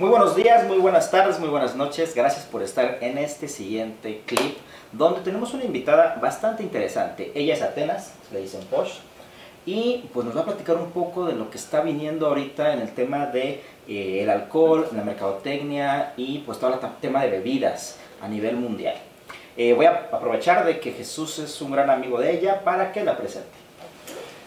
Muy buenos días, muy buenas tardes, muy buenas noches. Gracias por estar en este siguiente clip donde tenemos una invitada bastante interesante. Ella es Atenas, le dicen Posh, y pues nos va a platicar un poco de lo que está viniendo ahorita en el tema de eh, el alcohol, la mercadotecnia y pues todo el tema de bebidas a nivel mundial. Eh, voy a aprovechar de que Jesús es un gran amigo de ella para que la presente.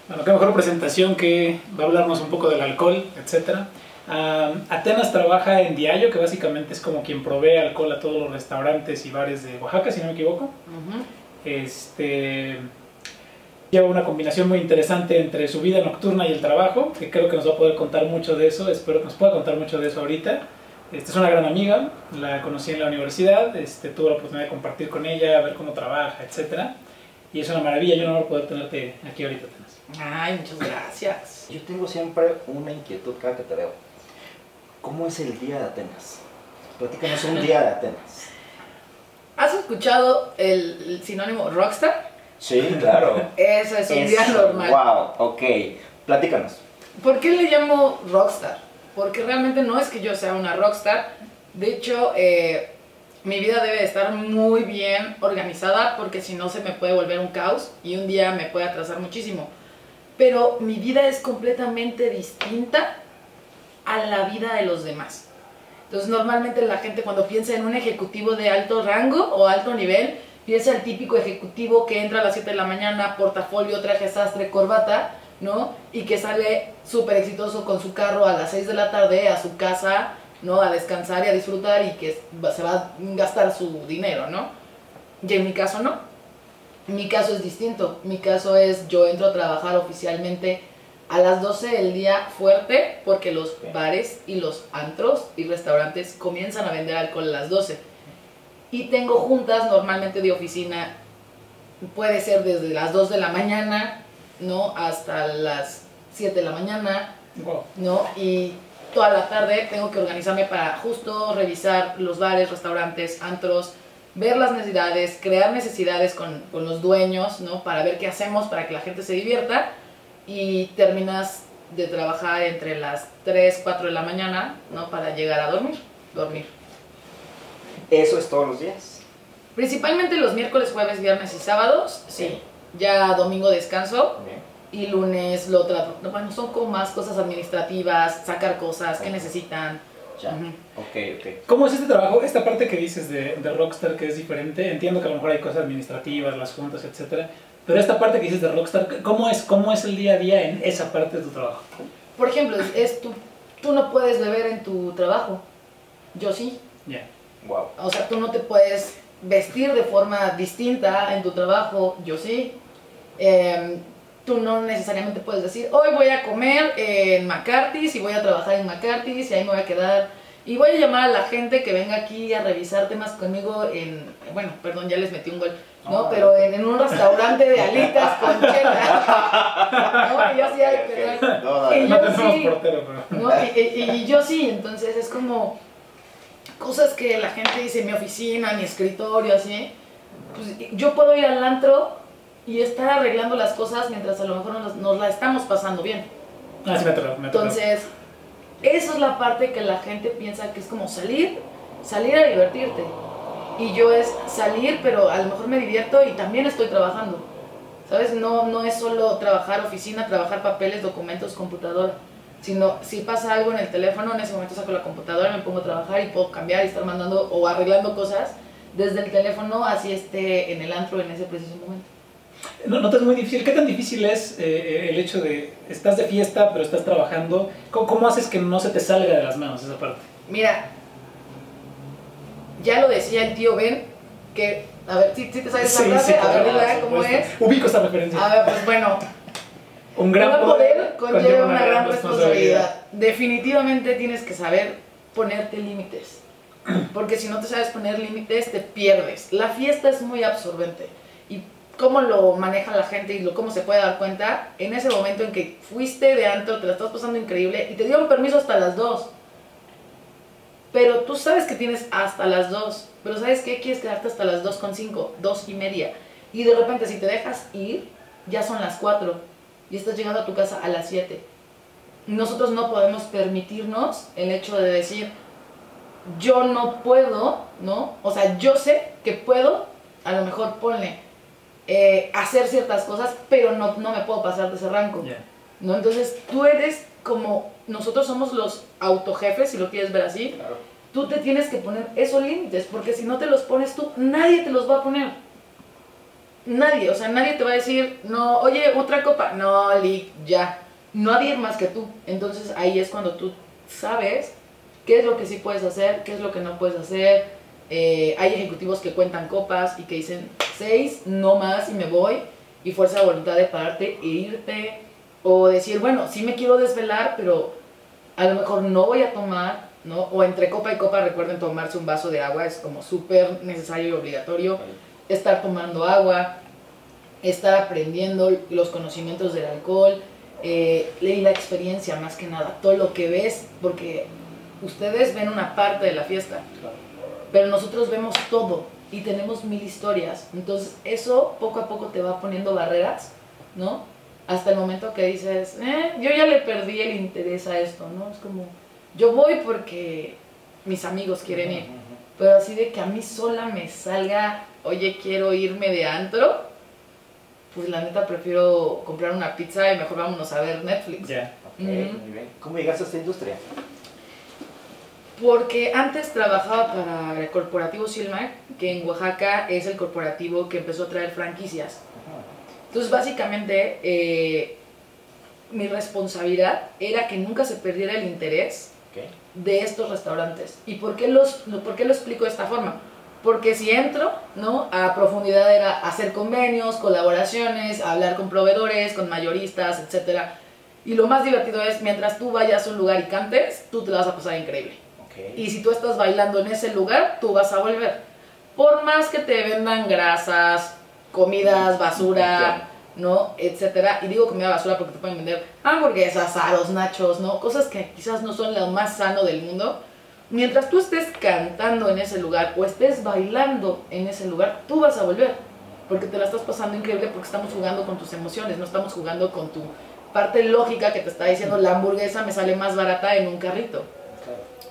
Bueno, qué mejor presentación que va a hablarnos un poco del alcohol, etcétera. Atenas trabaja en Diallo, que básicamente es como quien provee alcohol a todos los restaurantes y bares de Oaxaca, si no me equivoco. Este lleva una combinación muy interesante entre su vida nocturna y el trabajo, que creo que nos va a poder contar mucho de eso, espero que nos pueda contar mucho de eso ahorita. Este, es una gran amiga, la conocí en la universidad, este, tuve la oportunidad de compartir con ella, ver cómo trabaja, etc. Y es una maravilla, yo no voy a poder tenerte aquí ahorita. Ay, muchas gracias. Yo tengo siempre una inquietud cada que te veo. ¿Cómo es el día de Atenas? Platícanos un día de Atenas. ¿Has escuchado el, sinónimo rockstar? Sí, claro. Eso es un día normal. Wow, ok. Platícanos. ¿Por qué le llamo rockstar? Porque realmente no es que yo sea una rockstar. De hecho, eh, mi vida debe estar muy bien organizada porque si no se me puede volver un caos y un día me puede atrasar muchísimo. Pero mi vida es completamente distinta a la vida de los demás. Entonces normalmente la gente cuando piensa en un ejecutivo de alto rango o alto nivel, piensa el típico ejecutivo que entra a las 7 de la mañana, portafolio, traje sastre, corbata, ¿no? Y que sale súper exitoso con su carro a las 6 de la tarde a su casa, ¿no? A descansar y a disfrutar y que se va a gastar su dinero, ¿no? Y en mi caso no. Mi caso es distinto. Mi caso es yo entro a trabajar oficialmente a las 12 del día fuerte porque los bares y los antros y restaurantes comienzan a vender alcohol a las 12. Y tengo juntas normalmente de oficina, puede ser desde las 2 de la mañana, ¿no? Hasta las 7 de la mañana, ¿no? Y toda la tarde tengo que organizarme para justo revisar los bares, restaurantes, antros, ver las necesidades, crear necesidades con, con los dueños, ¿no? Para ver qué hacemos para que la gente se divierta y terminas de trabajar entre las 3, 4 de la mañana, ¿no? Para llegar a dormir, dormir. ¿Eso es todos los días? Principalmente los miércoles, jueves, viernes y sábados, sí. Ya domingo descanso. Y lunes lo trato. Bueno, son como más cosas administrativas, sacar cosas que necesitan. Ya. Ok, ok. ¿Cómo es este trabajo? Esta parte que dices de, de, Rockstar que es diferente. Entiendo que a lo mejor hay cosas administrativas, las juntas, etcétera. Pero esta parte que dices de Rockstar, ¿cómo es, ¿cómo es el día a día en esa parte de tu trabajo? Por ejemplo, es tú, tú no puedes beber en tu trabajo. Yo sí. Ya. Wow. O sea, tú no te puedes vestir de forma distinta en tu trabajo. Yo sí. Em, tú no necesariamente puedes decir, hoy voy a comer en McCarthy's y voy a trabajar en McCarthy's y ahí me voy a quedar. Y voy a llamar a la gente que venga aquí a revisar temas conmigo en, bueno, perdón, ya les metí un gol ¿no? Pero en, un restaurante de alitas con chela. ¿no? Y yo sí, y yo sí, ¿no? y, yo sí, entonces es como cosas que la gente dice, mi oficina, mi escritorio, así. Pues yo puedo ir al antro y estar arreglando las cosas mientras a lo mejor nos, nos la estamos pasando bien. Ah, sí, me Entonces, eso es la parte que la gente piensa que es como salir, salir a divertirte y yo es salir, pero a lo mejor me divierto y también estoy trabajando. ¿Sabes? No, no es solo trabajar oficina, trabajar papeles, documentos, computadora. Sino si pasa algo en el teléfono, en ese momento saco la computadora, me pongo a trabajar y puedo cambiar y estar mandando o arreglando cosas desde el teléfono, así esté en el antro en ese preciso momento. ¿No, ¿No te es muy difícil? ¿Qué tan difícil es eh, el hecho de estás de fiesta pero estás trabajando? ¿Cómo, ¿Cómo haces que no se te salga de las manos esa parte? Mira, ya lo decía el tío Ben, que, a ver, si, te sabes esa frase, a ver, cómo es. Ubico esta referencia. A ver, pues bueno. Un gran poder, conlleva una, gran responsabilidad. Definitivamente tienes que saber ponerte límites. Porque si no te sabes poner límites, te pierdes. La fiesta es muy absorbente. Y cómo lo maneja la gente y lo, cómo se puede dar cuenta, en ese momento en que fuiste de antro, te la estás pasando increíble y te dieron permiso hasta las 2 pero tú sabes que tienes hasta las 2, pero ¿sabes qué? Quieres quedarte hasta las 2 con 5, 2 y media. Y de repente si te dejas ir, ya son las 4 y estás llegando a tu casa a las 7. Nosotros no podemos permitirnos el hecho de decir, yo no puedo, ¿no? O sea, yo sé que puedo, a lo mejor ponle, eh, hacer ciertas cosas, pero no, no me puedo pasar de ese rango. ¿No? Entonces tú eres como, nosotros somos los autojefes, si lo quieres ver así, Claro. tú te tienes que poner esos límites, porque si no te los pones tú, nadie te los va a poner. Nadie, o sea, nadie te va a decir, no, oye, otra copa, no, Lick, ya. Nadie más que tú. Entonces ahí es cuando tú sabes qué es lo que sí puedes hacer, qué es lo que no puedes hacer. Eh, hay ejecutivos que cuentan copas y que dicen seis, no más y me voy. Y fuerza de voluntad de pararte e irte. O decir, bueno, sí me quiero desvelar, pero a lo mejor no voy a tomar, ¿no? O entre copa y copa recuerden tomarse un vaso de agua, es como súper necesario y obligatorio. Estar tomando agua, estar aprendiendo los conocimientos del alcohol, eh, y la experiencia más que nada, todo lo que ves, porque ustedes ven una parte de la fiesta, pero nosotros vemos todo y tenemos mil historias. Entonces eso poco a poco te va poniendo barreras, ¿no? Hasta el momento que dices, eh, yo ya le perdí el interés a esto, ¿no? Es como, yo voy porque mis amigos quieren ir, pero así de que a mí sola me salga, oye, quiero irme de antro, pues la neta prefiero comprar una pizza y mejor vámonos a ver Netflix. Ya. Muy bien. ¿Cómo llegaste a esta industria? Porque antes trabajaba para el corporativo Silmar, que en Oaxaca es el corporativo que empezó a traer franquicias. Entonces, básicamente, eh, mi responsabilidad era que nunca se perdiera el interés de estos restaurantes. ¿Y por qué, los, por qué lo explico de esta forma? Porque si entro, ¿no? A profundidad era hacer convenios, colaboraciones, hablar con proveedores, con mayoristas, etc. Y lo más divertido es, mientras tú vayas a un lugar y cantes, tú te la vas a pasar increíble. Ok. Y si tú estás bailando en ese lugar, tú vas a volver. Por más que te vendan grasas, comidas, basura, Claro. ¿no? Etcétera. Y digo comida basura porque te pueden vender hamburguesas, aros, nachos, ¿no? Cosas que quizás no son lo más sano del mundo. Mientras tú estés cantando en ese lugar o estés bailando en ese lugar, tú vas a volver. Porque te la estás pasando increíble porque estamos jugando con tus emociones, no estamos jugando con tu parte lógica que te está diciendo la hamburguesa me sale más barata en un carrito.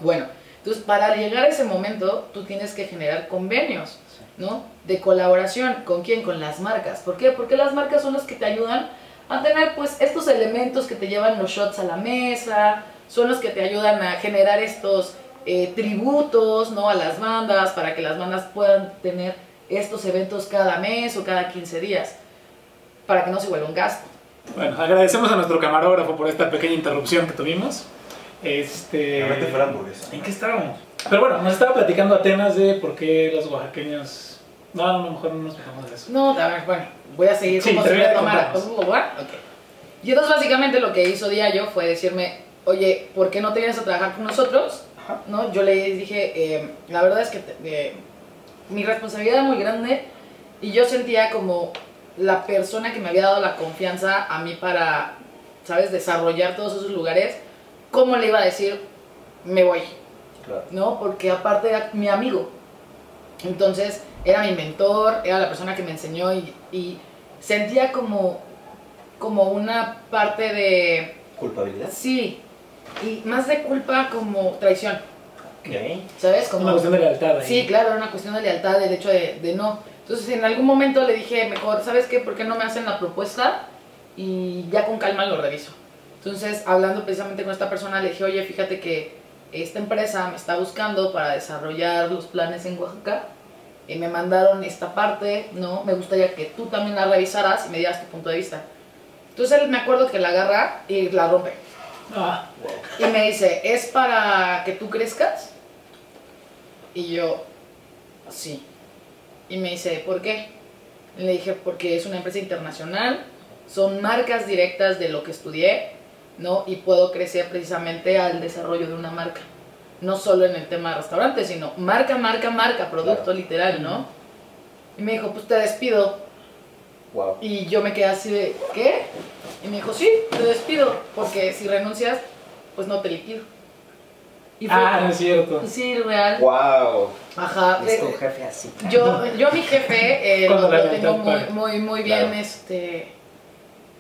Bueno, entonces para llegar a ese momento tú tienes que generar convenios, ¿no? De colaboración. ¿Con quién? Con las marcas. ¿Por qué? Porque las marcas son las que te ayudan a tener pues estos elementos que te llevan los shots a la mesa, son los que te ayudan a generar estos eh, tributos, ¿no? A las bandas para que las bandas puedan tener estos eventos cada mes o cada 15 días para que no se vuelva un gasto. Bueno, agradecemos a nuestro camarógrafo por esta pequeña interrupción que tuvimos. Este... Realmente fue la hamburguesa. ¿En qué estábamos? Pero bueno, nos estaba platicando Atenas de por qué los oaxaqueños... No, a lo mejor no nos fijamos de eso. No, a ver, bueno, voy a seguir Sí, como si termina me de tomara. contarnos. Ok. Y entonces básicamente lo que hizo Diallo fue decirme, oye, ¿por qué no te vienes a trabajar con nosotros? Ajá. ¿No? Yo le dije, eh, la verdad es que te- eh, mi responsabilidad era muy grande y yo sentía como la persona que me había dado la confianza a mí para, ¿sabes?, desarrollar todos esos lugares, ¿cómo le iba a decir, me voy? Claro. ¿no? Porque aparte era mi amigo. Entonces era mi mentor, era la persona que me enseñó y, y sentía como, como una parte de, ¿Culpabilidad? sí, y más de culpa como traición. ¿sabes? Es Como, una cuestión de lealtad ahí. Sí, claro, era una cuestión de lealtad, del hecho de, de no. Entonces en algún momento le dije, mejor, ¿sabes qué? ¿Por qué no me hacen la propuesta? Y ya con calma lo reviso. Entonces, hablando precisamente con esta persona, le dije, oye, fíjate que esta empresa me está buscando para desarrollar los planes en Oaxaca. Y me mandaron esta parte, ¿no? Me gustaría que tú también la revisaras y me dieras tu punto de vista. Entonces él me acuerdo que la agarra y la rompe. Ah, Wow. Y me dice, ¿es para que tú crezcas? Y yo, sí. Y me dice, ¿por qué? Y le dije, porque es una empresa internacional, son marcas directas de lo que estudié, ¿no? Y puedo crecer precisamente al desarrollo de una marca. No solo en el tema de restaurantes, sino marca, marca, marca, producto Claro. literal, ¿no? Y me dijo, pues te despido. Wow. Y yo me quedé así de, ¿qué? Y me dijo, sí, te despido, porque si renuncias, pues no te liquido. Y fue- ah, no es cierto. Sí, real. Wow. Ajá. Es tu jefe así. yo, yo a mi jefe eh, lo, lo tengo muy, muy, muy bien, Claro. este...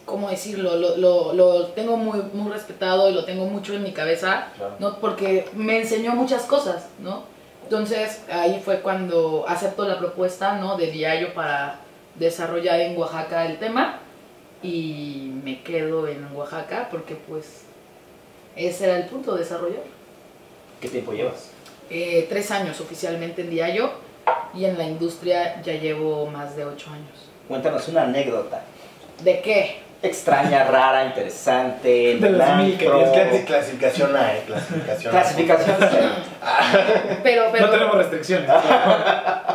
¿cómo decirlo? Lo, lo, lo tengo muy, muy respetado y lo tengo mucho en mi cabeza, Claro. ¿no? Porque me enseñó muchas cosas, ¿no? Entonces ahí fue cuando acepto la propuesta, ¿no? De Diallo para desarrollar en Oaxaca el tema y me quedo en Oaxaca porque pues ese era el punto, desarrollar. ¿Qué tiempo llevas? Eh, tres años oficialmente en Diallo y en la industria ya llevo más de ocho años. Cuéntanos una anécdota. ¿De qué? Extraña, rara, interesante. De las mil que Es clasificación A, eh, clasificación A. Clasificación. Pero, pero, No tenemos restricciones.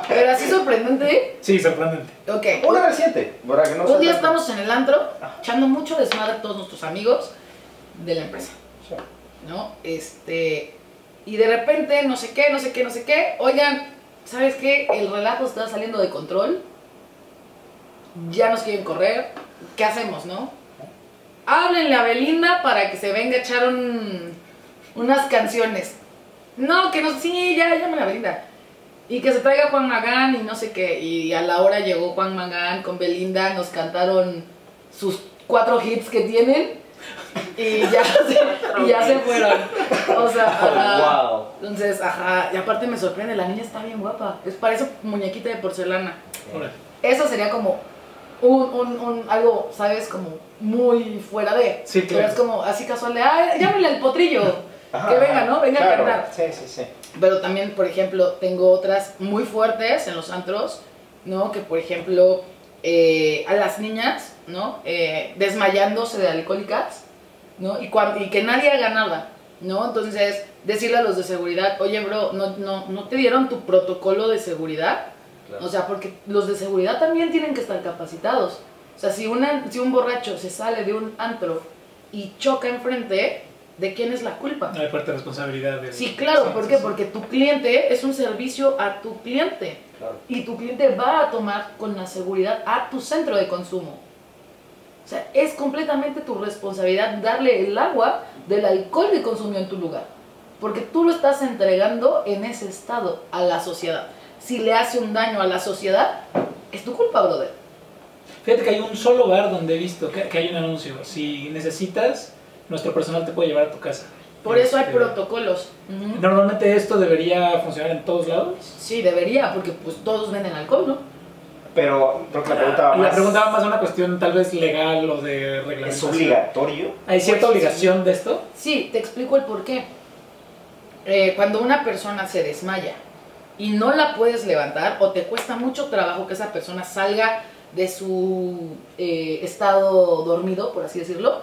pero así sorprendente. Sí, sorprendente. Ok. Una reciente. para que no Un día estamos en el antro, echando mucho desmadre a todos nuestros amigos de la empresa, ¿no? Este, y de repente, no sé qué, no sé qué, no sé qué, oigan, ¿sabes qué? El relajo está saliendo de control, ya nos quieren correr, ¿qué hacemos, no? Háblenle a Belinda para que se venga a echar un- unas canciones. No, que no, sí, ya, llámale a Belinda. Y que se traiga Juan Magán y no sé qué. Y a la hora llegó Juan Magán con Belinda, nos cantaron sus cuatro hits que tienen y ya se, y ya se fueron. O sea, ajá. Oh, wow. entonces, ajá, y aparte me sorprende, la niña está bien guapa. Es parece muñequita de porcelana. Eso sería como un, un, un algo, ¿sabes? Como muy fuera de. Sí, Pero claro. es como así casual de, ay, llámenle al potrillo. Ajá, que venga. ¿no? Venga Claro. a cantar. Sí, sí, sí. Pero también, por ejemplo, tengo otras muy fuertes en los antros, ¿no? Que, por ejemplo, eh, a las niñas, ¿no? Eh, desmayándose de alcohólicas, ¿no? Y, cuan- y que nadie haga nada, ¿no? Entonces, decirle a los de seguridad, oye, bro, ¿no, no, ¿no te dieron tu protocolo de seguridad? Claro. O sea, porque los de seguridad también tienen que estar capacitados. O sea, si, una, si un borracho se sale de un antro y choca enfrente, ¿de quién es la culpa? No hay parte de responsabilidad. del- Sí, claro, ¿por qué? Porque tu cliente es un servicio a tu cliente Claro. y tu cliente va a tomar con la seguridad a tu centro de consumo. O sea, es completamente tu responsabilidad darle el agua del alcohol que consumió en tu lugar. Porque tú lo estás entregando en ese estado a la sociedad. Si le hace un daño a la sociedad, es tu culpa, brother. Fíjate que hay un solo bar donde he visto que, que hay un anuncio. Si necesitas, nuestro personal te puede llevar a tu casa. Por eso hay Este, protocolos. Normalmente esto debería funcionar en todos lados. Sí, debería, porque pues todos venden alcohol, ¿no? Pero creo que la pregunta va La más... pregunta va más a una cuestión tal vez legal o de ¿Es reglamentación. obligatorio? ¿Hay cierta Pues, obligación de esto? Sí, te explico el por qué. Eh, cuando una persona se desmaya y no la puedes levantar o te cuesta mucho trabajo que esa persona salga de su eh, estado dormido, por así decirlo,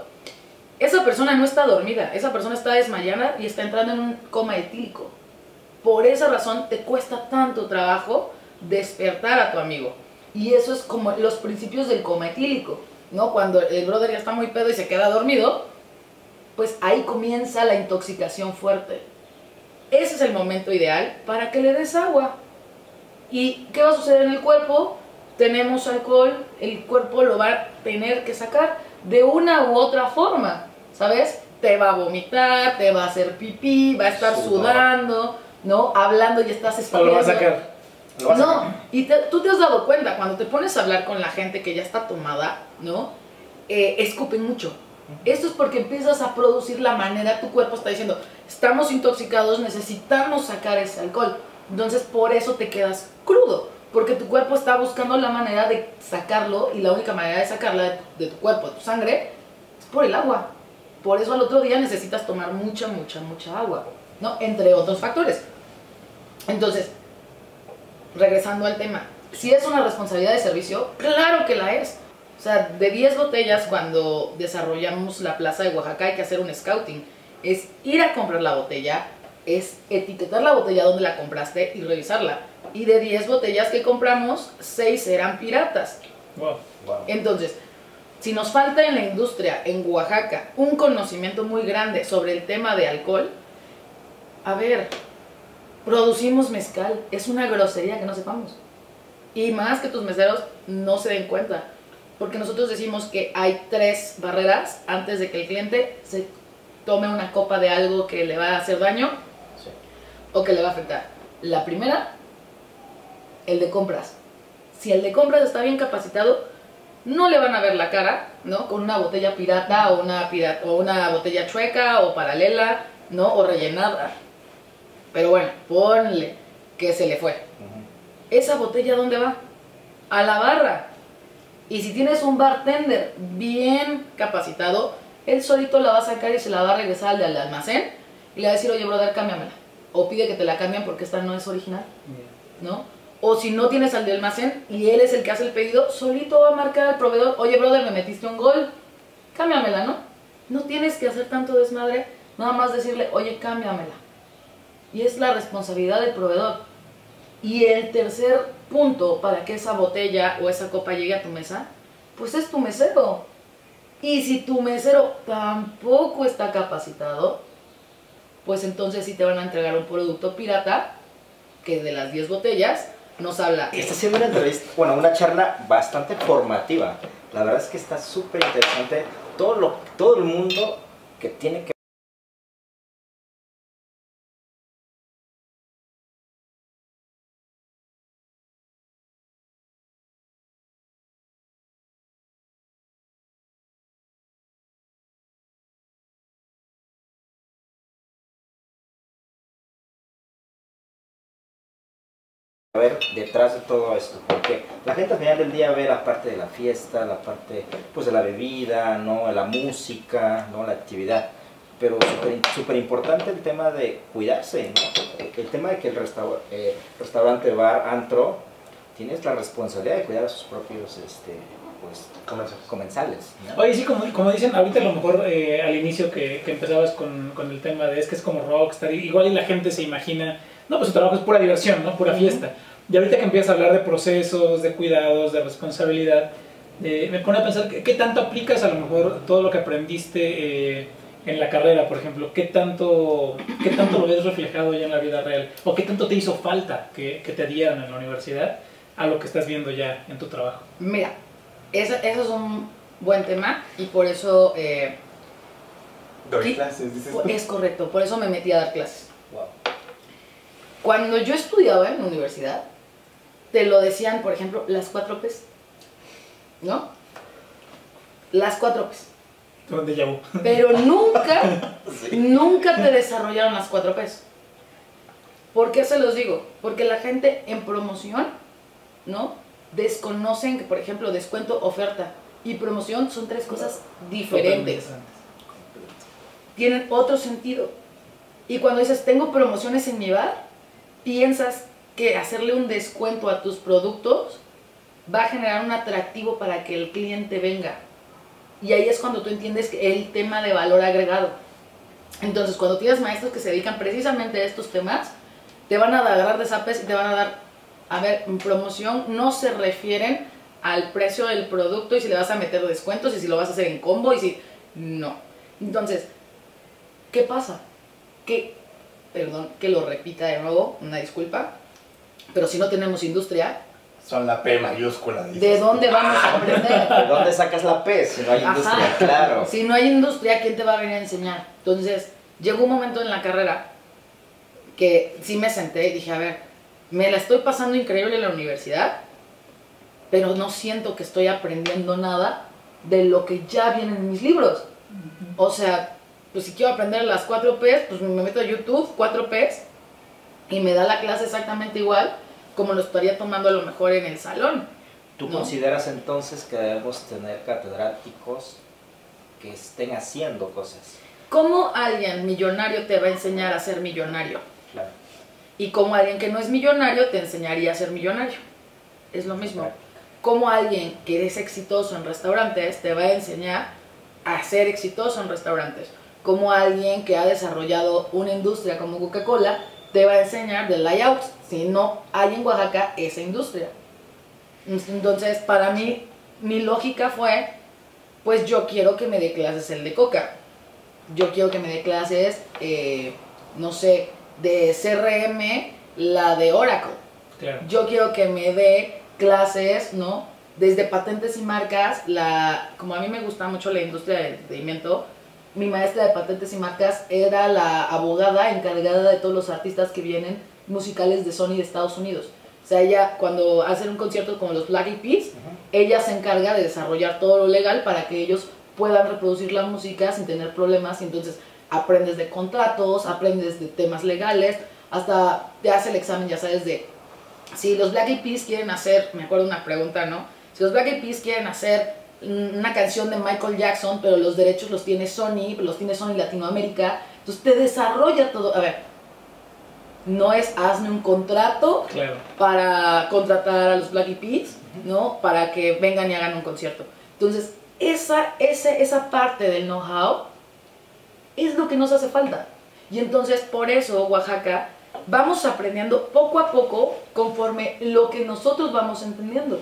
esa persona no está dormida, esa persona está desmayada y está entrando en un coma etílico. Por esa razón te cuesta tanto trabajo despertar a tu amigo. Y eso es como los principios del coma etílico, ¿no? Cuando el brother ya está muy pedo y se queda dormido, pues ahí comienza la intoxicación fuerte. Ese es el momento ideal para que le des agua. ¿Y qué va a suceder en el cuerpo? Tenemos alcohol, el cuerpo lo va a tener que sacar de una u otra forma, ¿sabes? Te va a vomitar, te va a hacer pipí, va a estar sudando, ¿no? Hablando y estás O lo va a sacar. ¿Lo a No, y te- tú te has dado cuenta, cuando te pones a hablar con la gente que ya está tomada, ¿no? Eh, escupen mucho. Esto es porque empiezas a producir la manera, tu cuerpo está diciendo, estamos intoxicados, necesitamos sacar ese alcohol. Entonces por eso te quedas crudo, porque tu cuerpo está buscando la manera de sacarlo y la única manera de sacarla de tu, cuerpo, de tu sangre, es por el agua. Por eso al otro día necesitas tomar mucha, mucha, mucha agua, ¿no? Entre otros factores. Entonces, regresando al tema, si es una responsabilidad de servicio, claro que la es. O sea, de 10 botellas cuando desarrollamos la plaza de Oaxaca hay que hacer un scouting. Es ir a comprar la botella, es etiquetar la botella donde la compraste y revisarla. Y de 10 botellas que compramos, 6 eran piratas. Wow. Wow. Entonces, si nos falta en la industria, en Oaxaca, un conocimiento muy grande sobre el tema de alcohol, a ver, producimos mezcal, es una grosería que no sepamos. Y más que tus meseros no se den cuenta, porque nosotros decimos que hay tres barreras antes de que el cliente se tome una copa de algo que le va a hacer daño Sí. o que le va a afectar. La primera, el de compras. Si el de compras está bien capacitado, no le van a ver la cara, ¿no? Con una botella pirata o una, pirata, o una botella chueca o paralela, ¿no? O rellenada. Pero bueno, ponle que se le fue. Ujú. ¿Esa botella dónde va? A la barra. Y si tienes un bartender bien capacitado, él solito la va a sacar y se la va a regresar al del almacén y le va a decir, oye, brother, cámbiamela. O pide que te la cambien porque esta no es original, ¿no? O si no tienes al de almacén y él es el que hace el pedido, solito va a marcar al proveedor, oye, brother, me metiste un gol, cámbiamela, ¿no? No tienes que hacer tanto desmadre, nada más decirle, oye, cámbiamela. Y es la responsabilidad del proveedor. Y el tercer punto para que esa botella o esa copa llegue a tu mesa, pues es tu mesero. Y si tu mesero tampoco está capacitado, pues entonces sí te van a entregar un producto pirata que de las 10 botellas nos habla. Está haciendo una entrevista, bueno, una charla bastante formativa. La verdad es que está súper interesante. Todo, lo, todo el mundo que tiene que ver detrás de todo esto, porque la gente al final del día ve la parte de la fiesta, la parte pues de la bebida, no, la música, no, la actividad, pero súper importante el tema de cuidarse, ¿no? el tema de que el restaur- eh, restaurante, bar, antro, tienes la responsabilidad de cuidar a sus propios este, pues, comensales. ¿no? Oye, sí, como, como dicen, ahorita a lo mejor eh, al inicio que, que empezabas con, con el tema de es que es como rockstar, igual y la gente se imagina, no, pues su trabajo es pura diversión, ¿no? Pura fiesta. Y ahorita que empiezas a hablar de procesos, de cuidados, de responsabilidad, eh, me pone a pensar, ¿qué, qué tanto aplicas a lo mejor todo lo que aprendiste eh, en la carrera, por ejemplo? ¿Qué tanto, ¿Qué tanto lo ves reflejado ya en la vida real? ¿O qué tanto te hizo falta que, que te dieran en la universidad a lo que estás viendo ya en tu trabajo? Mira, eso, eso es un buen tema y por eso eh, Doy clases, dices. Es correcto, por eso me metí a dar clases. Cuando yo estudiaba en la universidad, te lo decían, por ejemplo, las cuatro P's. ¿No? Las cuatro P's. ¿Dónde llevo? Pero nunca, nunca te desarrollaron las cuatro P's. ¿Por qué se los digo? Porque la gente en promoción, ¿no? Desconocen que, por ejemplo, descuento, oferta y promoción son tres cosas diferentes. tienen otro sentido. Y cuando dices, tengo promociones en mi bar, piensas que hacerle un descuento a tus productos va a generar un atractivo para que el cliente venga. Y ahí es cuando tú entiendes el tema de valor agregado. Entonces, cuando tienes maestros que se dedican precisamente a estos temas, te van a agarrar de zapes y te van a dar, a ver, en promoción no se refieren al precio del producto y si le vas a meter descuentos y si lo vas a hacer en combo y si... No. Entonces, ¿qué pasa? Que, perdón, que lo repita de nuevo, una disculpa, pero si no tenemos industria, Son la P mayúscula. dices. ¿de dónde vamos a aprender? ¿De dónde sacas la P si no hay Ajá. industria? Claro. Si no hay industria, ¿quién te va a venir a enseñar? Entonces, llegó un momento en la carrera que sí me senté y dije, a ver, me la estoy pasando increíble en la universidad, pero no siento que estoy aprendiendo nada de lo que ya viene en mis libros. O sea, pues si quiero aprender las 4 P's, pues me meto a YouTube, 4 P's, y me da la clase exactamente igual como lo estaría tomando a lo mejor en el salón. ¿Tú ¿no? consideras entonces que debemos tener catedráticos que estén haciendo cosas? ¿Cómo alguien millonario te va a enseñar a ser millonario? Claro. Y cómo alguien que no es millonario te enseñaría a ser millonario. Es lo mismo. Cómo alguien que es exitoso en restaurantes te va a enseñar a ser exitoso en restaurantes. Como alguien que ha desarrollado una industria como Coca-Cola te va a enseñar de layouts. Si no hay en Oaxaca esa industria. Entonces, para mí, mi lógica fue, pues yo quiero que me dé clases el de Coca. Yo quiero que me dé clases, eh, no sé, de CRM, la de Oracle. Claro. Yo quiero que me dé clases, ¿no? Desde patentes y marcas, la, como a mí me gusta mucho la industria del entretenimiento, mi maestra de patentes y marcas era la abogada encargada de todos los artistas que vienen musicales de Sony de Estados Unidos. O sea, ella cuando hacen un concierto como los Black Eyed Peas, ella se encarga de desarrollar todo lo legal para que ellos puedan reproducir la música sin tener problemas y entonces aprendes de contratos, aprendes de temas legales, hasta te hace el examen, ya sabes, de si los Black Eyed Peas quieren hacer, me acuerdo una pregunta, ¿no? Si los Black Eyed Peas quieren hacer una canción de Michael Jackson, pero los derechos los tiene Sony, los tiene Sony Latinoamérica, entonces te desarrolla todo. A ver, no es hazme un contrato Claro. para contratar a los Black Eyed Peas, ¿no? Para que vengan y hagan un concierto. Entonces, esa, ese, esa parte del know-how es lo que nos hace falta. Y entonces, por eso, Oaxaca, vamos aprendiendo poco a poco conforme lo que nosotros vamos entendiendo.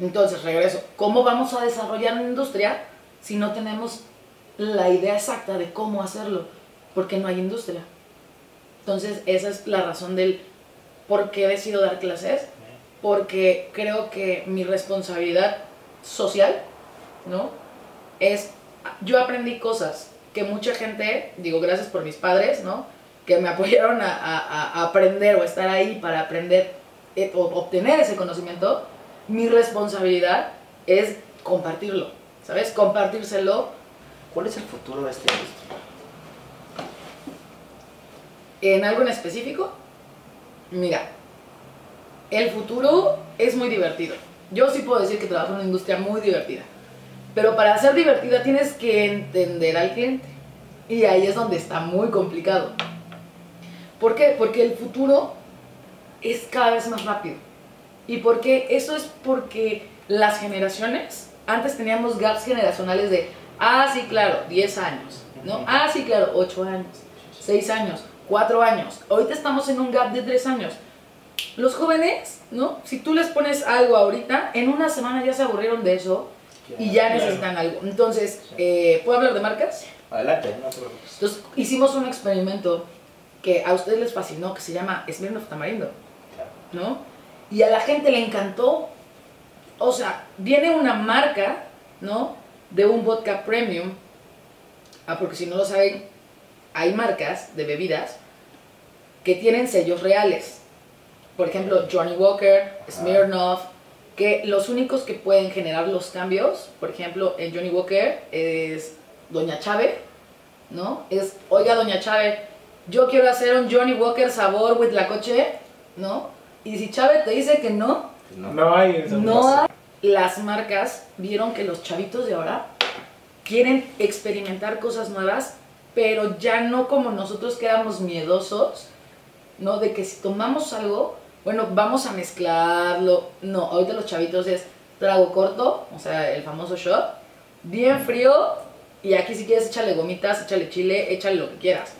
Entonces, regreso. ¿Cómo vamos a desarrollar una industria si no tenemos la idea exacta de cómo hacerlo? Porque no hay industria. Entonces, esa es la razón del por qué decido dar clases. Porque creo que mi responsabilidad social, ¿no? Es, yo aprendí cosas que mucha gente, digo, gracias por mis padres, ¿no? Que me apoyaron a aprender o estar ahí para aprender eh, o obtener ese conocimiento. Mi responsabilidad es compartirlo, ¿sabes? Compartírselo ¿Cuál es el futuro de esta industria? en algo en específico. Mira, el futuro es muy divertido. Yo sí puedo decir que trabajo en una industria muy divertida. Pero para ser divertida tienes que entender al cliente. Y ahí es donde está muy complicado. ¿Por qué? Porque el futuro es cada vez más rápido. ¿Y por qué? Eso es porque las generaciones, antes teníamos gaps generacionales de, ah, sí, claro, 10 años, ¿no? Ah, sí, claro, 8 años, 6 años, 4 años. Ahorita estamos en un gap de 3 años. Los jóvenes, ¿no? Si tú les pones algo ahorita, en una semana ya se aburrieron de eso y ya necesitan algo. Entonces, eh, ¿puedo hablar de marcas? Adelante, no te preocupes. Entonces, hicimos un experimento que a ustedes les fascinó, que se llama Smirnoff Tamarindo. ¿no? Y a la gente le encantó. O sea, viene una marca, ¿no? De un vodka premium. Ah, porque si no lo saben, hay marcas de bebidas que tienen sellos reales. Por ejemplo, Johnny Walker, Smirnoff, que los únicos que pueden generar los cambios, por ejemplo, en Johnny Walker es Doña Chávez, ¿no? Es, oiga, Doña Chávez, yo quiero hacer un Johnny Walker sabor with la coche, ¿no? Y si Chávez te dice que no, No. No hay eso. no hay. Las marcas vieron que los chavitos de ahora quieren experimentar cosas nuevas, pero ya no como nosotros que éramos miedosos, ¿no? De que si tomamos algo, bueno, vamos a mezclarlo. No, ahorita los chavitos es trago corto, o sea, el famoso shot, bien frío, y aquí si quieres échale gomitas, échale chile, échale lo que quieras.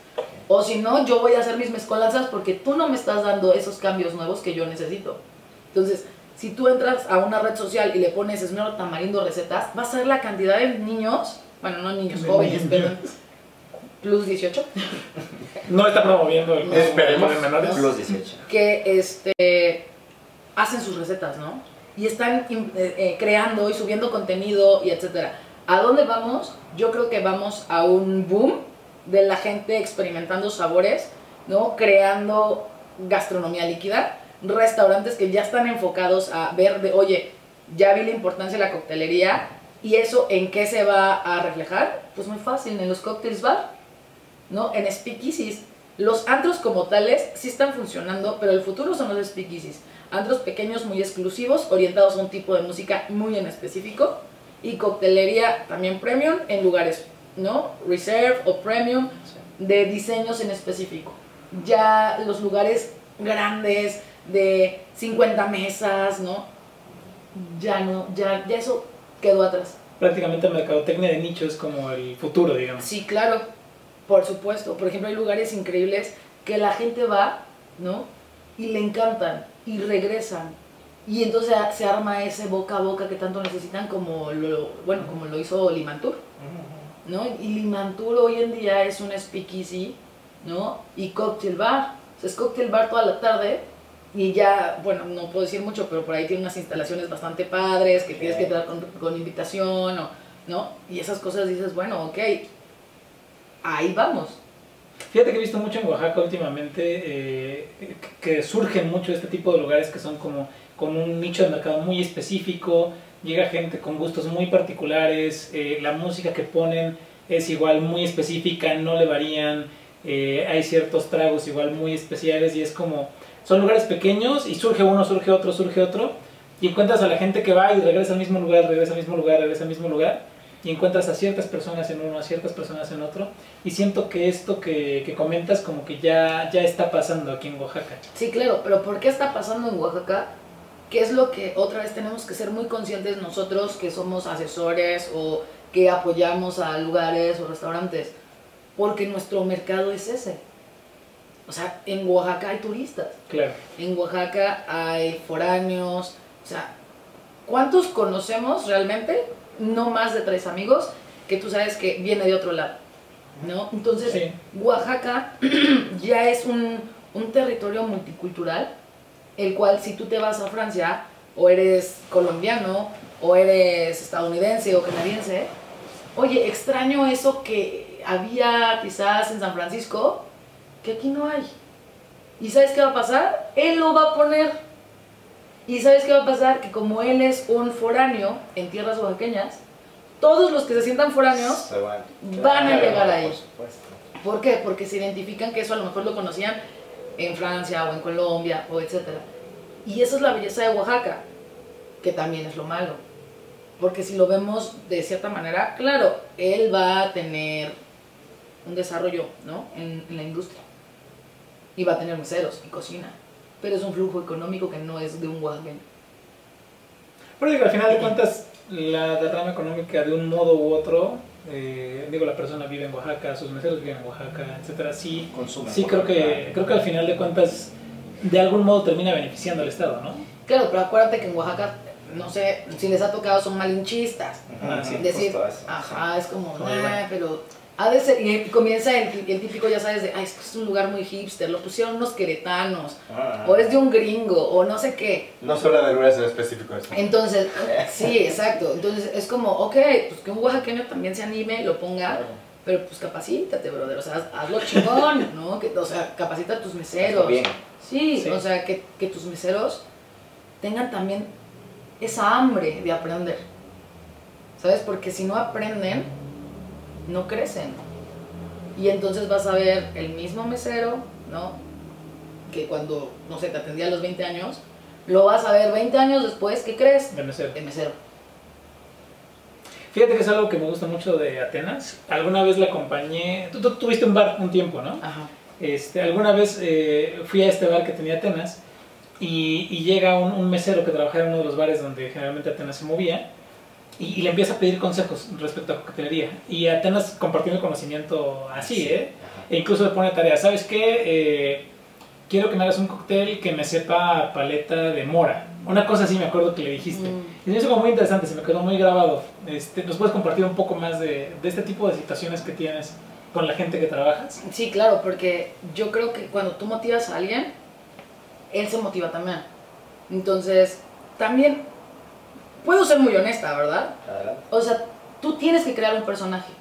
O si no, yo voy a hacer mis mezcolanzas porque tú no me estás dando esos cambios nuevos que yo necesito. Entonces, si tú entras a una red social y le pones Esmero Tamarindo recetas, vas a ver la cantidad de niños, bueno, no niños, jóvenes, perdón, plus 18, No está promoviendo el Esperemos. de menores. Plus 18. que este, hacen sus recetas, ¿no? Y están eh, eh, creando y subiendo contenido y etcétera. ¿A dónde vamos? Yo creo que vamos a un boom de la gente experimentando sabores, ¿no? Creando gastronomía líquida, restaurantes que ya están enfocados a ver de, oye, ya vi la importancia de la coctelería y eso en qué se va a reflejar? Pues muy fácil, en los cocktails bar, ¿no? En speakeasies. Los antros como tales sí están funcionando, pero el futuro son los speakeasies. Antros pequeños muy exclusivos, orientados a un tipo de música muy en específico. Y coctelería también premium en lugares, ¿no? Reserve o premium de diseños en específico. Ya los lugares grandes de 50 mesas, ¿no? Ya no, ya, ya eso quedó atrás. Prácticamente mercadotecnia de nicho es como el futuro, digamos. Sí, claro, por supuesto. Por ejemplo, hay lugares increíbles que la gente va, ¿no? Y le encantan y regresan. Y entonces se arma ese boca a boca que tanto necesitan como lo, bueno, como lo hizo Limantur, ¿no? Y Limantur hoy en día es un speakeasy, ¿no? Y cocktail bar. O sea, es cocktail bar toda la tarde y ya, bueno, no puedo decir mucho, pero por ahí tiene unas instalaciones bastante padres que tienes que dar con, con invitación, o, ¿no? Y esas cosas dices, bueno, ok, ahí vamos. Fíjate que he visto mucho en Oaxaca últimamente eh, que surgen mucho este tipo de lugares que son como con un nicho de mercado muy específico, llega gente con gustos muy particulares, eh, la música que ponen es igual muy específica, no le varían, eh, hay ciertos tragos igual muy especiales y es como, son lugares pequeños y surge uno, surge otro, surge otro y encuentras a la gente que va y regresa al mismo lugar, regresa al mismo lugar, regresa al mismo lugar y encuentras a ciertas personas en uno, a ciertas personas en otro y siento que esto que, que comentas como que ya, ya está pasando aquí en Oaxaca. Sí, claro, pero ¿por qué está pasando en Oaxaca? ¿Qué es lo que otra vez tenemos que ser muy conscientes nosotros que somos asesores o que apoyamos a lugares o restaurantes? Porque nuestro mercado es ese. O sea, en Oaxaca hay turistas. Claro. En Oaxaca hay foráneos. O sea, ¿cuántos conocemos realmente? No más de tres amigos que tú sabes que viene de otro lado. ¿No? Entonces, Sí. Oaxaca ya es un, un territorio multicultural, el cual si tú te vas a Francia, o eres colombiano, o eres estadounidense o canadiense, oye, extraño eso que había quizás en San Francisco, que aquí no hay. ¿Y sabes qué va a pasar? Él lo va a poner. ¿Y sabes qué va a pasar? Que como él es un foráneo en tierras oaxaqueñas, todos los que se sientan foráneos van, van a llegar ahí. Por. ¿Por qué? Porque se identifican que eso a lo mejor lo conocían en Francia o en Colombia o etcétera. Y esa es la belleza de Oaxaca, que también es lo malo. Porque si lo vemos de cierta manera, claro, él va a tener un desarrollo ¿no? en, en la industria. Y va a tener meseros y cocina. Pero es un flujo económico que no es de un oaxaqueño. Pero digo, al final de cuentas, la derrama económica de un modo u otro, eh, digo, la persona vive en Oaxaca, sus meseros viven en Oaxaca, etcétera, sí, Consumen sí creo que, creo que al final de cuentas, de algún modo termina beneficiando al Estado, ¿no? Claro, pero acuérdate que en Oaxaca, no sé si les ha tocado, son malinchistas. Ah, sí, decir, eso, ajá, es como, nah, pero ha de ser, y comienza el, el típico, ya sabes, de, ay, es que es un lugar muy hipster, lo pusieron unos queretanos. Ajá. o es de un gringo, o no sé qué. No solo de lugares en específico. Entonces, sí, exacto, entonces es como, ok, pues que un oaxaqueño también se anime, lo ponga, Claro. pero pues capacítate, brother, o sea, haz- hazlo chingón, ¿no? Que, o sea, capacita a tus meseros. Hazlo bien. Sí, Sí. o sea, que, que tus meseros tengan también esa hambre de aprender. ¿Sabes? Porque si no aprenden, no crecen. Y entonces vas a ver el mismo mesero, ¿no? Que cuando, no sé, te atendía a los 20 años, lo vas a ver 20 años después, ¿qué crees? De mesero. El mesero. Fíjate que es algo que me gusta mucho de Atenas. Alguna vez la acompañé, tú, tú tuviste un bar un tiempo, ¿no? Ajá. Este, alguna vez eh, fui a este bar que tenía Atenas y, y llega un, un mesero que trabajaba en uno de los bares donde generalmente Atenas se movía y, y le empieza a pedir consejos respecto a coctelería. Y Atenas compartió el conocimiento así, ¿eh? Ajá. E incluso le pone tarea, ¿sabes qué? Eh, quiero que me hagas un cóctel que me sepa paleta de mora. Una cosa así me acuerdo que le dijiste. Mm. Y me hizo como muy interesante, se me quedó muy grabado. Este, ¿Nos puedes compartir un poco más de, de este tipo de situaciones que tienes con la gente que trabajas? Sí, claro, porque yo creo que cuando tú motivas a alguien, él se motiva también. Entonces, también puedo ser muy honesta, ¿verdad? Adelante. O sea, tú tienes que crear un personaje.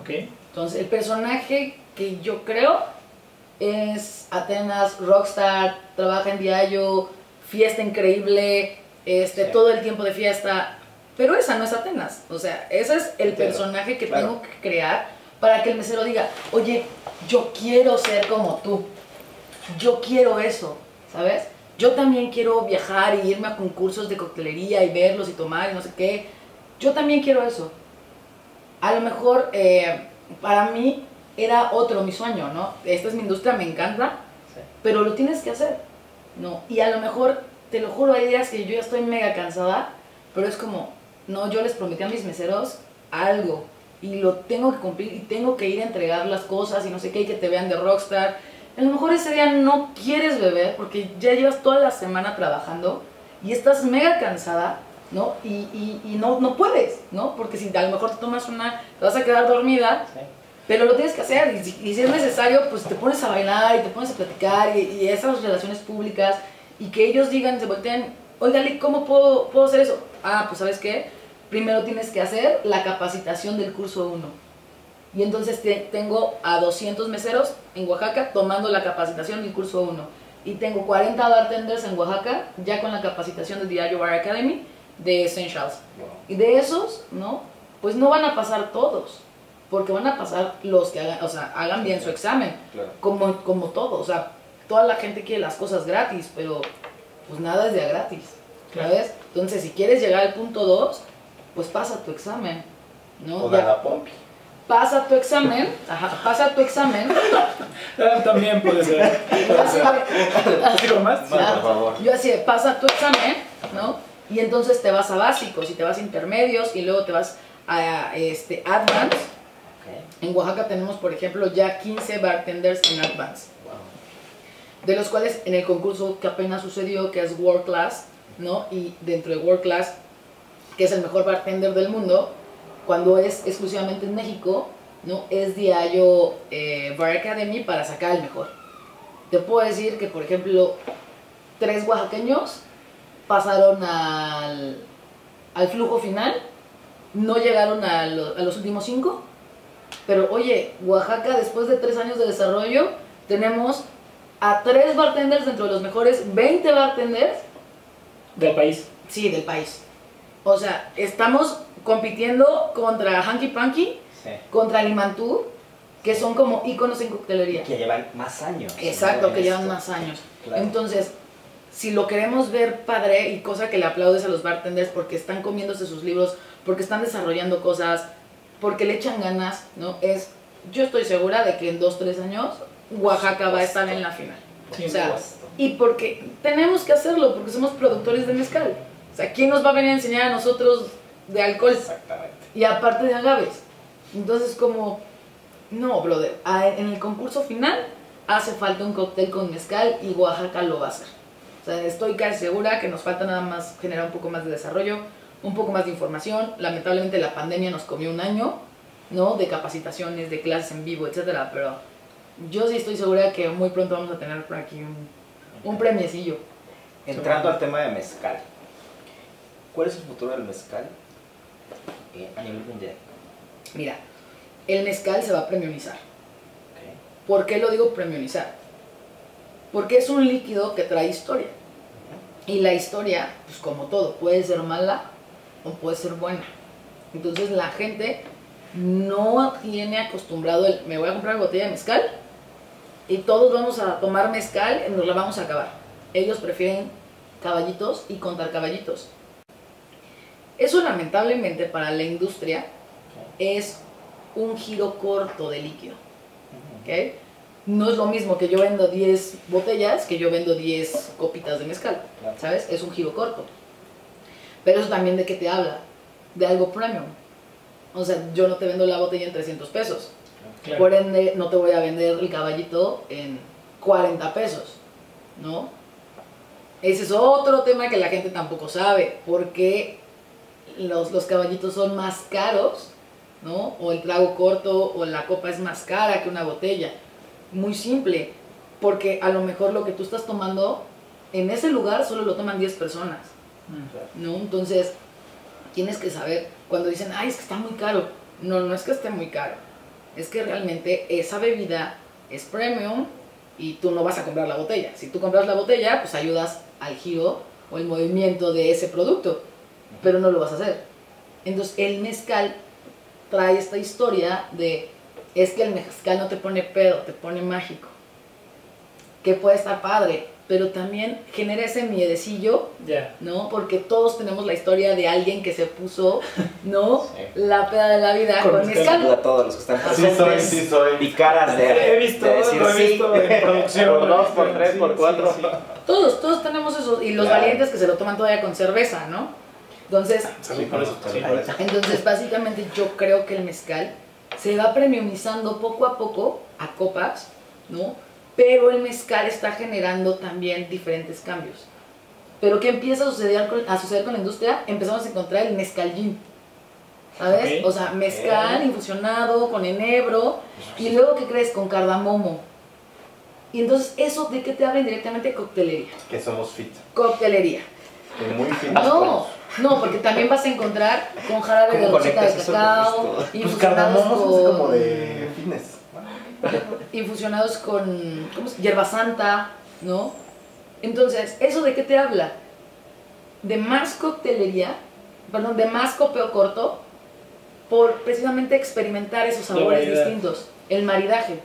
¿Ok? Entonces, el personaje que yo creo es Atenas, rockstar, trabaja en diario, fiesta increíble, este, Sí. todo el tiempo de fiesta. Pero esa no es Atenas. O sea, ese es el Entiendo, personaje que claro. tengo que crear para que el mesero diga, oye, yo quiero ser como tú. Yo quiero eso, ¿sabes? Yo también quiero viajar y irme a concursos de coctelería y verlos y tomar y no sé qué. Yo también quiero eso a lo mejor eh, para mí era otro mi sueño, ¿no? Esta es mi industria, me encanta, Sí. pero lo tienes que hacer, ¿no? Y a lo mejor, te lo juro, hay días que yo ya estoy mega cansada, pero es como, no, yo les prometí a mis meseros algo y lo tengo que cumplir y tengo que ir a entregar las cosas y no sé qué, y que te vean de rockstar. A lo mejor ese día no quieres beber porque ya llevas toda la semana trabajando y estás mega cansada, ¿no? Y, y, y no, no puedes, ¿no? Porque si a lo mejor te tomas una, te vas a quedar dormida, Sí. pero lo tienes que hacer. Y si, y si es necesario, pues te pones a bailar y te pones a platicar y, y esas relaciones públicas y que ellos digan, se volteen, oigan, ¿cómo puedo, puedo hacer eso? Ah, pues ¿sabes qué? Primero tienes que hacer la capacitación del curso 1. Y entonces te- tengo a 200 meseros en Oaxaca tomando la capacitación del curso 1. Y tengo 40 bartenders en Oaxaca ya con la capacitación de Diario Bar Academy de Essentials. Y de esos, ¿no? Pues no van a pasar todos, porque van a pasar los que hagan, o sea, hagan bien su examen, Claro. como, como todo, o sea, toda la gente quiere las cosas gratis, pero pues nada es de a gratis, ¿sabes? Entonces, si quieres llegar al punto 2, pues pasa tu examen, ¿no? O de la pompi. Pasa tu examen, ajá, pasa tu examen, Ah, También puede ser. y yo así, güey, ¿Sigo más? Más, por favor. Yo así, de, pasa tu examen, ¿no? Y entonces te vas a básicos y te vas a intermedios y luego te vas a este, advanced. Ok. En Oaxaca tenemos, por ejemplo, ya 15 bartenders en advanced, Wow. de los cuales en el concurso que apenas sucedió, que es World Class, ¿no? Y dentro de World Class, que es el mejor bartender del mundo, cuando es exclusivamente en México, ¿no? Es Diallo eh, Bar Academy para sacar el mejor. Te puedo decir que, por ejemplo, tres oaxaqueños pasaron al, al flujo final, no llegaron a, lo- a los últimos cinco, pero oye, Oaxaca después de tres años de desarrollo, tenemos a tres bartenders dentro de los mejores 20 bartenders Del país. Sí, del país. O sea, estamos compitiendo contra Hanky Panky, Sí. contra Limantú, que son como íconos en coctelería. Que llevan más años. Exacto, ¿no? que llevan más años. Claro. Entonces, si lo queremos ver padre y cosa que le aplaudes a los bartenders porque están comiéndose sus libros, porque están desarrollando cosas, porque le echan ganas, ¿no? Es, yo estoy segura de que en dos, tres años Oaxaca va a estar en la final. Sí, o sea, y porque tenemos que hacerlo, porque somos productores de mezcal. O sea, ¿quién nos va a venir a enseñar a nosotros de alcohol? Exactamente. Y aparte de agaves. Entonces, como, no, brother, en el concurso final hace falta un cóctel con mezcal y Oaxaca lo va a hacer. O sea, estoy casi segura que nos falta nada más generar un poco más de desarrollo, un poco más de información. Lamentablemente la pandemia nos comió un año, ¿no? De capacitaciones, de clases en vivo, etcétera, pero yo sí estoy segura que muy pronto vamos a tener por aquí un, un premiecillo. Entrando al tema de mezcal. ¿Cuál es el futuro del mezcal eh, a nivel mundial? Mira, el mezcal se va a premiumizar. Ok. ¿Por qué lo digo premiumizar? Porque es un líquido que trae historia. Y la historia, pues como todo, puede ser mala o puede ser buena. Entonces la gente no tiene acostumbrado el, me voy a comprar botella de mezcal y todos vamos a tomar mezcal y nos la vamos a acabar. Ellos prefieren caballitos y contar caballitos. Eso lamentablemente para la industria es un giro corto de líquido. No es lo mismo que yo vendo 10 botellas que yo vendo 10 copitas de mezcal. ¿sabes? Es un giro corto. Pero eso también de qué te habla, de algo premium. O sea, yo no te vendo la botella en 300 pesos. Claro. Por ende, no te voy a vender el caballito en 40 pesos, ¿no? Ese es otro tema que la gente tampoco sabe, porque los, caballitos son más caros, ¿no? O el trago corto o la copa es más cara que una botella. Muy simple, porque a lo mejor lo que tú estás tomando, en ese lugar solo lo toman 10 personas. ¿no? Entonces, tienes que saber, cuando dicen, ay, es que está muy caro. No, no es que esté muy caro. Es que realmente esa bebida es premium y tú no vas a comprar la botella. Si tú compras la botella, pues ayudas al giro o el movimiento de ese producto, pero no lo vas a hacer. Entonces, el mezcal trae esta historia de, es que el mezcal no te pone pedo, te pone mágico. Que puede estar padre, pero también genera ese miedecillo Ya. ¿no? Porque todos tenemos la historia de alguien que se puso, ¿no? Sí. La peda de la vida Con con, mezcal. Mezcal. todos los que están Sí presentes. soy, sí soy. Y caras de. He visto, de decir lo he sí. visto en producción. Por dos, visto por tres, sí, por sí, cuatro. sí. Todos, todos tenemos eso. Y los valientes que se lo toman todavía con cerveza, ¿no? Entonces, Sí, eso, sí, entonces básicamente yo creo que el mezcal se va premiumizando poco a poco a copas, ¿no? Pero el mezcal está generando también diferentes cambios. Pero ¿qué empieza a suceder con, a suceder con la industria? Empezamos a encontrar el mezcal gin. ¿Sabes? O sea, mezcal infusionado con enebro y luego ¿qué crees? Con cardamomo. Y entonces eso de qué te habla directamente coctelería. Que somos fit. Coctelería. Muy fit. No, No, porque también vas a encontrar con jarabe de ¿Cómo rosita de cacao, infusionados cardamomo es como con, de fitness. infusionados con ¿cómo se- hierba santa, ¿no? Entonces, ¿eso de qué te habla? De más coctelería, perdón, de más copeo corto, por precisamente experimentar esos sabores distintos, el maridaje,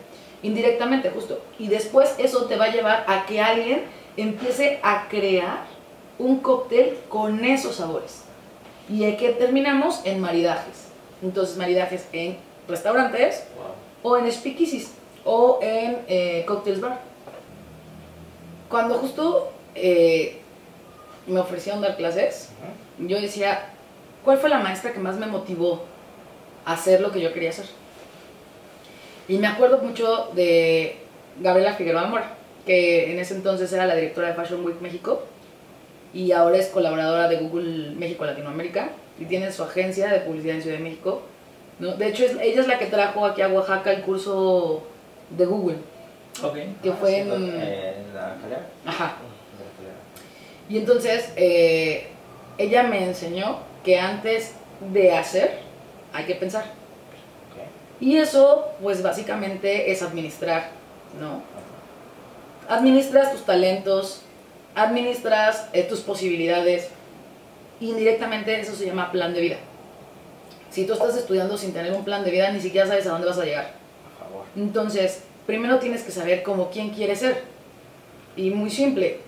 indirectamente justo. Y después eso te va a llevar a que alguien empiece a crear un cóctel con esos sabores. Y a que terminamos en maridajes. Entonces, maridajes en restaurantes, o en speakeasies o en eh, cocktails bar. Cuando justo eh, me ofrecieron dar clases, yo decía, ¿cuál fue la maestra que más me motivó a hacer lo que yo quería hacer? Y me acuerdo mucho de Gabriela Figueroa Mora, que en ese entonces era la directora de Fashion Week México y ahora es colaboradora de Google México Latinoamérica y tiene su agencia de publicidad en Ciudad de México. ¿no? De hecho, es- ella es la que trajo aquí a Oaxaca el curso de Google, Ok. que fue en... Eh, en la calera. Ajá. Y entonces eh, ella me enseñó que antes de hacer hay que pensar. Ok. Y eso, pues básicamente es administrar, ¿no? Administras tus talentos, administras eh, tus posibilidades. Indirectamente eso se llama plan de vida. Si tú estás estudiando sin tener un plan de vida, ni siquiera sabes a dónde vas a llegar. Entonces, primero tienes que saber como quién quieres ser. Y muy simple,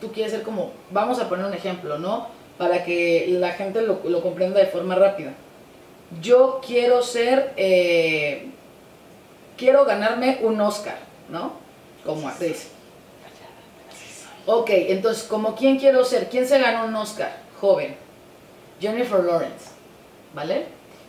tú quieres ser como, vamos a poner un ejemplo, ¿no? Para que la gente lo, lo comprenda de forma rápida. Yo quiero ser, eh, quiero ganarme un Oscar, ¿no? Como actriz. Ok, entonces, como quién quiero ser? ¿Quién se ganó un Oscar? Joven. Jennifer Lawrence, ¿vale?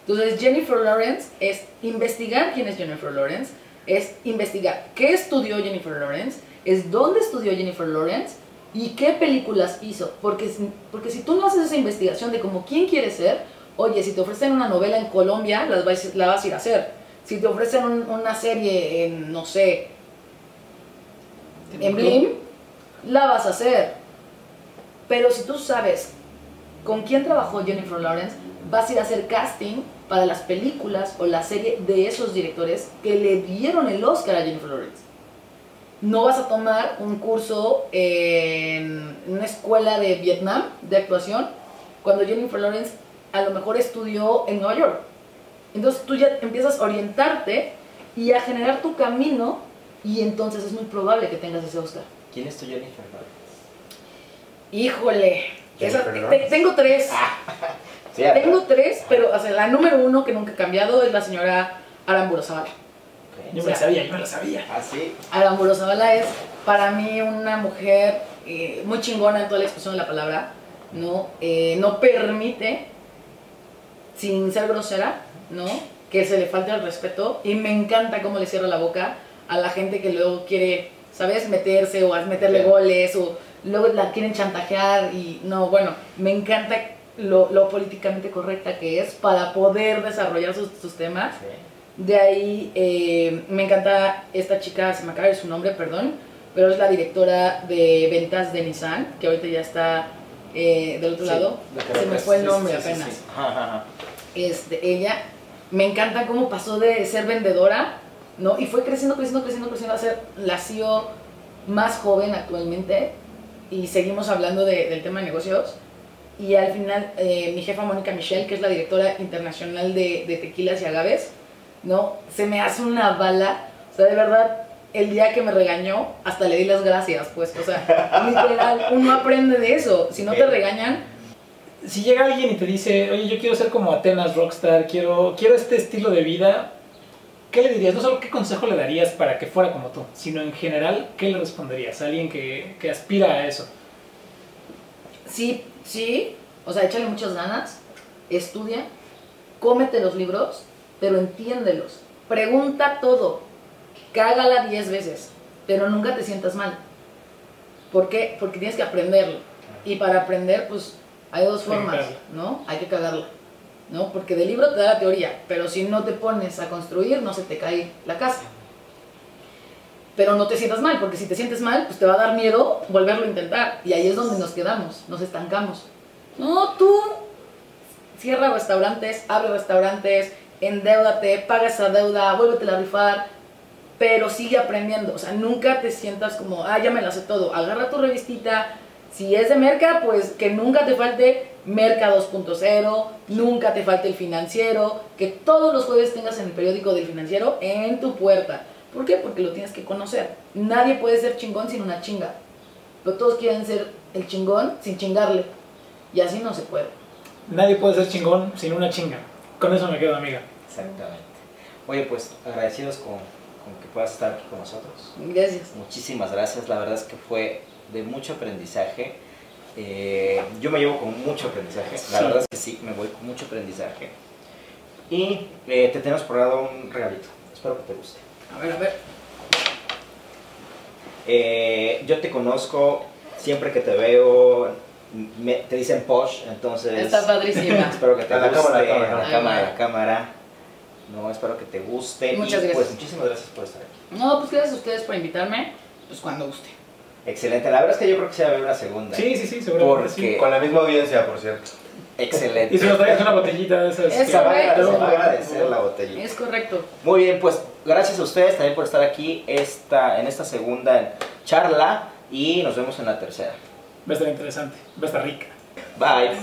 Entonces, Jennifer Lawrence es investigar quién es Jennifer Lawrence, es investigar qué estudió Jennifer Lawrence, es dónde estudió Jennifer Lawrence y qué películas hizo. Porque, si- porque si tú no haces esa investigación de como quién quieres ser, oye, si te ofrecen una novela en Colombia, las vas- la vas a ir a hacer. Si te ofrecen un- una serie en, no sé, en Blim, la vas a hacer. Pero si tú sabes con quién trabajó Jennifer Lawrence, vas a ir a hacer casting para las películas o la serie de esos directores que le dieron el Oscar a Jennifer Lawrence. No vas a tomar un curso en una escuela de Vietnam de actuación cuando Jennifer Lawrence a lo mejor estudió en Nueva York. Entonces tú ya empiezas a orientarte y a generar tu camino y entonces es muy probable que tengas ese Oscar. ¿Quién es tu Jennifer Lawrence? Híjole, esa- te- tengo tres. Sí, a ver. Tengo tres, pero o sea, la número uno que nunca ha cambiado es la señora Aramburu Zavala. Ok. Yo me la sabía, yo me la sabía. Ah, sí. Aramburu Zavala es para mí una mujer eh, muy chingona en toda la expresión de la palabra. No, Eh, no permite, sin ser grosera, ¿no? que se le falte el respeto. Y me encanta cómo le cierra la boca a la gente que luego quiere, ¿sabes? Meterse o meterle goles o luego la quieren chantajear. Y no, bueno, me encanta lo, lo políticamente correcta que es para poder desarrollar sus, sus temas. De ahí eh, me encanta esta chica, se me acaba de su nombre, perdón, pero es la directora de ventas de Nissan, que ahorita ya está eh, del otro Sí, lado. Se me fue el nombre sí, sí, apenas. ajá. Este, ella, me encanta cómo pasó de ser vendedora, ¿no? Y fue creciendo, creciendo, creciendo, creciendo a ser la CEO más joven actualmente. Y seguimos hablando de- del tema de negocios. Y al final, eh, mi jefa Mónica Michelle, que es la directora internacional de, de tequilas y agaves, ¿no? Se me hace una bala. O sea, de verdad, el día que me regañó, hasta le di las gracias, pues. O sea, literal, uno aprende de eso. Si no te regañan, Si llega alguien y te dice, oye, yo quiero ser como Atenas Rockstar, quiero, quiero este estilo de vida, ¿qué le dirías? No solo qué consejo le darías para que fuera como tú, sino en general, ¿qué le responderías a alguien que, que aspira a eso? Sí, sí, o sea, échale muchas ganas, estudia, cómete los libros, pero entiéndelos. Pregunta todo, cágala 10 veces, pero nunca te sientas mal. ¿Por qué? Porque tienes que aprenderlo. Y para aprender, pues, hay dos formas. ¿no? Hay que cagarla, ¿no? Porque del libro te da la teoría, pero si no te pones a construir, no se te cae la casa. Pero no te sientas mal, porque si te sientes mal, pues te va a dar miedo volverlo a intentar. Y ahí es donde nos quedamos, nos estancamos. No, tú cierra restaurantes, abre restaurantes, endeudate, paga esa deuda, vuélvete a rifar, pero sigue aprendiendo. O sea, nunca te sientas como, ah, ya me lo sé todo. Agarra tu revistita. Si es de Merca, pues que nunca te falte Merca 2.0, nunca te falte el financiero, que todos los jueves tengas en el periódico del financiero en tu puerta. ¿Por qué? Porque lo tienes que conocer. Nadie puede ser chingón sin una chinga. Pero todos quieren ser el chingón sin chingarle. Y así no se puede. Nadie puede ser chingón sin una chinga. Con eso me quedo, amiga. Exactamente. Oye, pues agradecidos con, con que puedas estar aquí con nosotros. Gracias. Muchísimas gracias, la verdad es que fue de mucho aprendizaje. Eh, yo me llevo con mucho aprendizaje, la Sí. verdad es que sí, me voy con mucho aprendizaje. Y eh, te tenemos preparado un regalito, espero que te guste. A ver, a ver. Eh, yo te conozco, siempre que te veo, me- te dicen posh, entonces Está padrísima. espero que te A la guste. cámara, a la cámara. la cámara, la cámara. No, espero que te guste. Muchas y, Pues gracias. muchísimas gracias por estar aquí. No, pues gracias a ustedes por invitarme. Pues cuando guste. Excelente, la verdad es que yo creo que se va a ver una segunda. Sí, sí, sí, seguramente Porque- sí. Con la misma audiencia, por cierto. Excelente. Y si nos traes una botellita de esas. Es Se va a correcto. agradecer, se va a agradecer la botellita. Es correcto. Muy bien, pues gracias a ustedes también por estar aquí esta, en esta segunda charla y nos vemos en la tercera. Va a estar interesante, va a estar rica. Bye.